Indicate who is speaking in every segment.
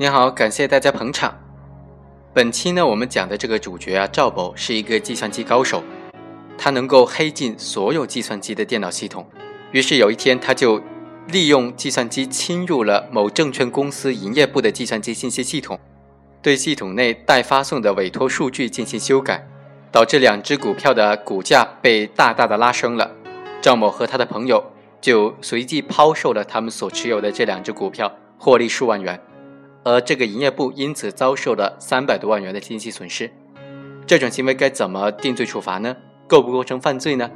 Speaker 1: 你好，感谢大家捧场。本期呢，我们讲的这个主角啊，赵某是一个计算机高手，他能够黑进所有计算机的电脑系统。于是有一天，他就利用计算机侵入了某证券公司营业部的计算机信息系统，对系统内待发送的委托数据进行修改，导致两只股票的股价被大大的拉升了。赵某和他的朋友就随即抛售了他们所持有的这两只股票，获利数万元，而这个营业部因此遭受了三百多万元的经济损失。这种行为该怎么定罪处罚呢？构不构成犯罪呢？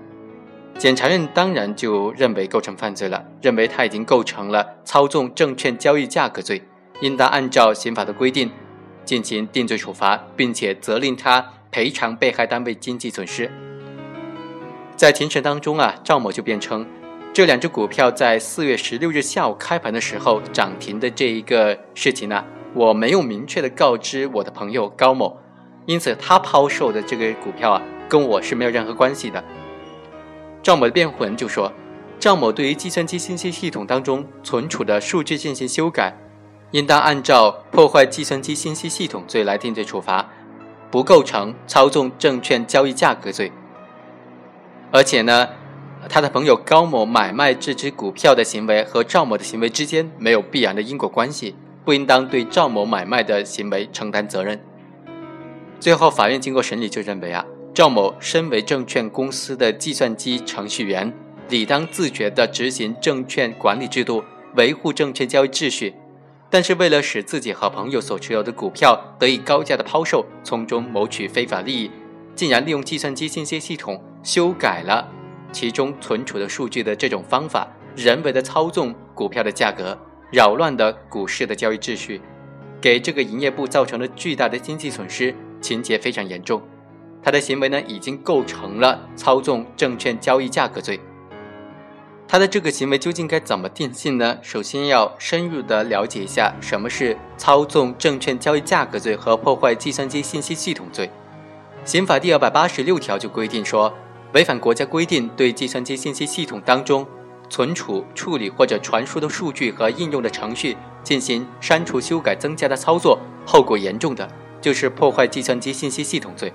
Speaker 1: 检察院当然就认为构成犯罪了，认为他已经构成了操纵证券交易价格罪，应当按照刑法的规定进行定罪处罚，并且责令他赔偿被害单位经济损失。在庭审当中啊，赵某就辩称，这两只股票在四月十六日下午开盘的时候涨停的这一个事情呢，我没有明确的告知我的朋友高某，因此他抛售的这个股票啊，跟我是没有任何关系的。赵某的辩护人就说，赵某对于计算机信息系统当中存储的数据进行修改，应当按照破坏计算机信息系统罪来定罪处罚，不构成操纵证券交易价格罪。而且呢，他的朋友高某买卖这只股票的行为和赵某的行为之间没有必然的因果关系，不应当对赵某买卖的行为承担责任。最后，法院经过审理就认为啊，赵某身为证券公司的计算机程序员，理当自觉地执行证券管理制度，维护证券交易秩序。但是，为了使自己和朋友所持有的股票得以高价的抛售，从中谋取非法利益，竟然利用计算机信息系统。修改了其中存储的数据的这种方法，人为的操纵股票的价格，扰乱的股市的交易秩序，给这个营业部造成了巨大的经济损失，情节非常严重。他的行为呢，已经构成了操纵证券交易价格罪。他的这个行为究竟该怎么定性呢？首先要深入的了解一下什么是操纵证券交易价格罪和破坏计算机信息系统罪。刑法第二百八十六条就规定说。违反国家规定对计算机信息系统当中存储、处理或者传输的数据和应用的程序进行删除、修改、增加的操作，后果严重的，就是破坏计算机信息系统罪。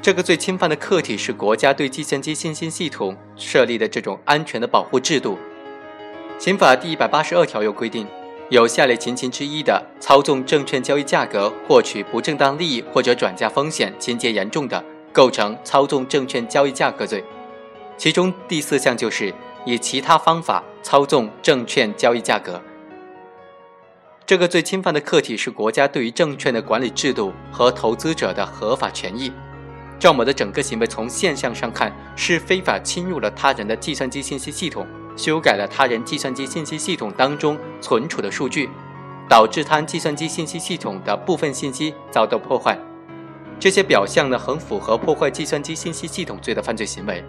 Speaker 1: 这个罪侵犯的客体是国家对计算机信息系统设立的这种安全的保护制度。刑法第一百八十二条又规定，有下列情形之一的，操纵证券交易价格获取不正当利益或者转嫁风险，情节严重的。构成操纵证券交易价格罪，其中第四项就是以其他方法操纵证券交易价格。这个罪侵犯的客体是国家对于证券的管理制度和投资者的合法权益。赵某的整个行为从现象上看是非法侵入了他人的计算机信息系统，修改了他人计算机信息系统当中存储的数据，导致他计算机信息系统的部分信息遭到破坏。这些表象呢，很符合破坏计算机信息系统罪的犯罪行为，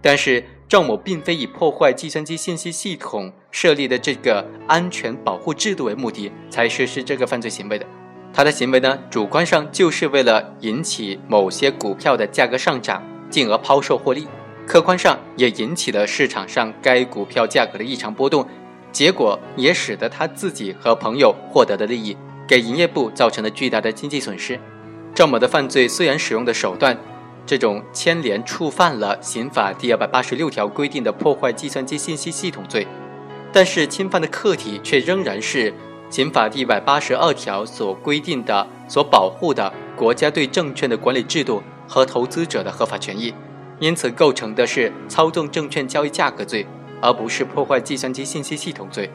Speaker 1: 但是赵某并非以破坏计算机信息系统设立的这个安全保护制度为目的才实施这个犯罪行为的。他的行为呢，主观上就是为了引起某些股票的价格上涨，进而抛售获利；客观上也引起了市场上该股票价格的异常波动，结果也使得他自己和朋友获得的利益，给营业部造成了巨大的经济损失。赵某的犯罪虽然使用的手段，这种牵连触犯了刑法第二百八十六条规定的破坏计算机信息系统罪，但是侵犯的客体却仍然是刑法第一百八十二条所规定的、所保护的国家对证券的管理制度和投资者的合法权益，因此构成的是操纵证券交易价格罪，而不是破坏计算机信息系统罪。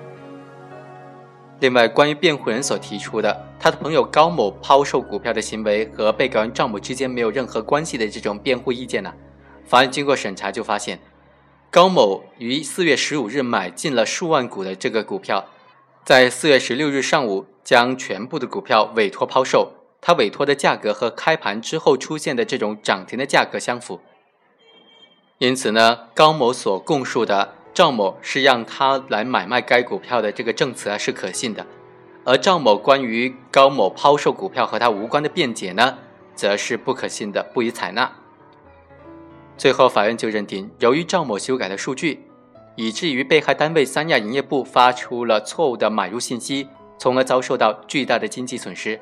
Speaker 1: 另外，关于辩护人所提出的他的朋友高某抛售股票的行为和被告人赵某之间没有任何关系的这种辩护意见呢？法院经过审查就发现，高某于四月十五日买进了数万股的这个股票，在四月十六日上午将全部的股票委托抛售，他委托的价格和开盘之后出现的这种涨停的价格相符，因此呢，高某所供述的。赵某是让他来买卖该股票的这个证词啊是可信的，而赵某关于高某抛售股票和他无关的辩解呢，则是不可信的，不予采纳。最后，法院就认定，由于赵某修改了数据，以至于被害单位三亚营业部发出了错误的买入信息，从而遭受到巨大的经济损失。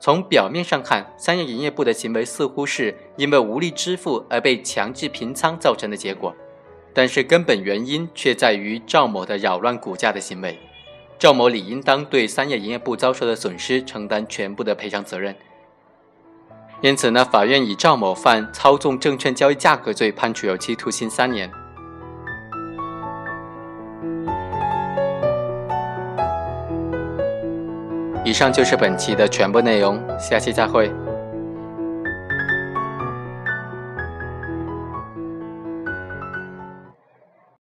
Speaker 1: 从表面上看，三亚营业部的行为似乎是因为无力支付而被强制平仓造成的结果，但是根本原因却在于赵某的扰乱股价的行为。赵某理应当对三叶营业部遭受的损失承担全部的赔偿责任。因此呢，法院以赵某犯操纵证券交易价格罪，判处有期徒刑三年。以上就是本期的全部内容，下期再会。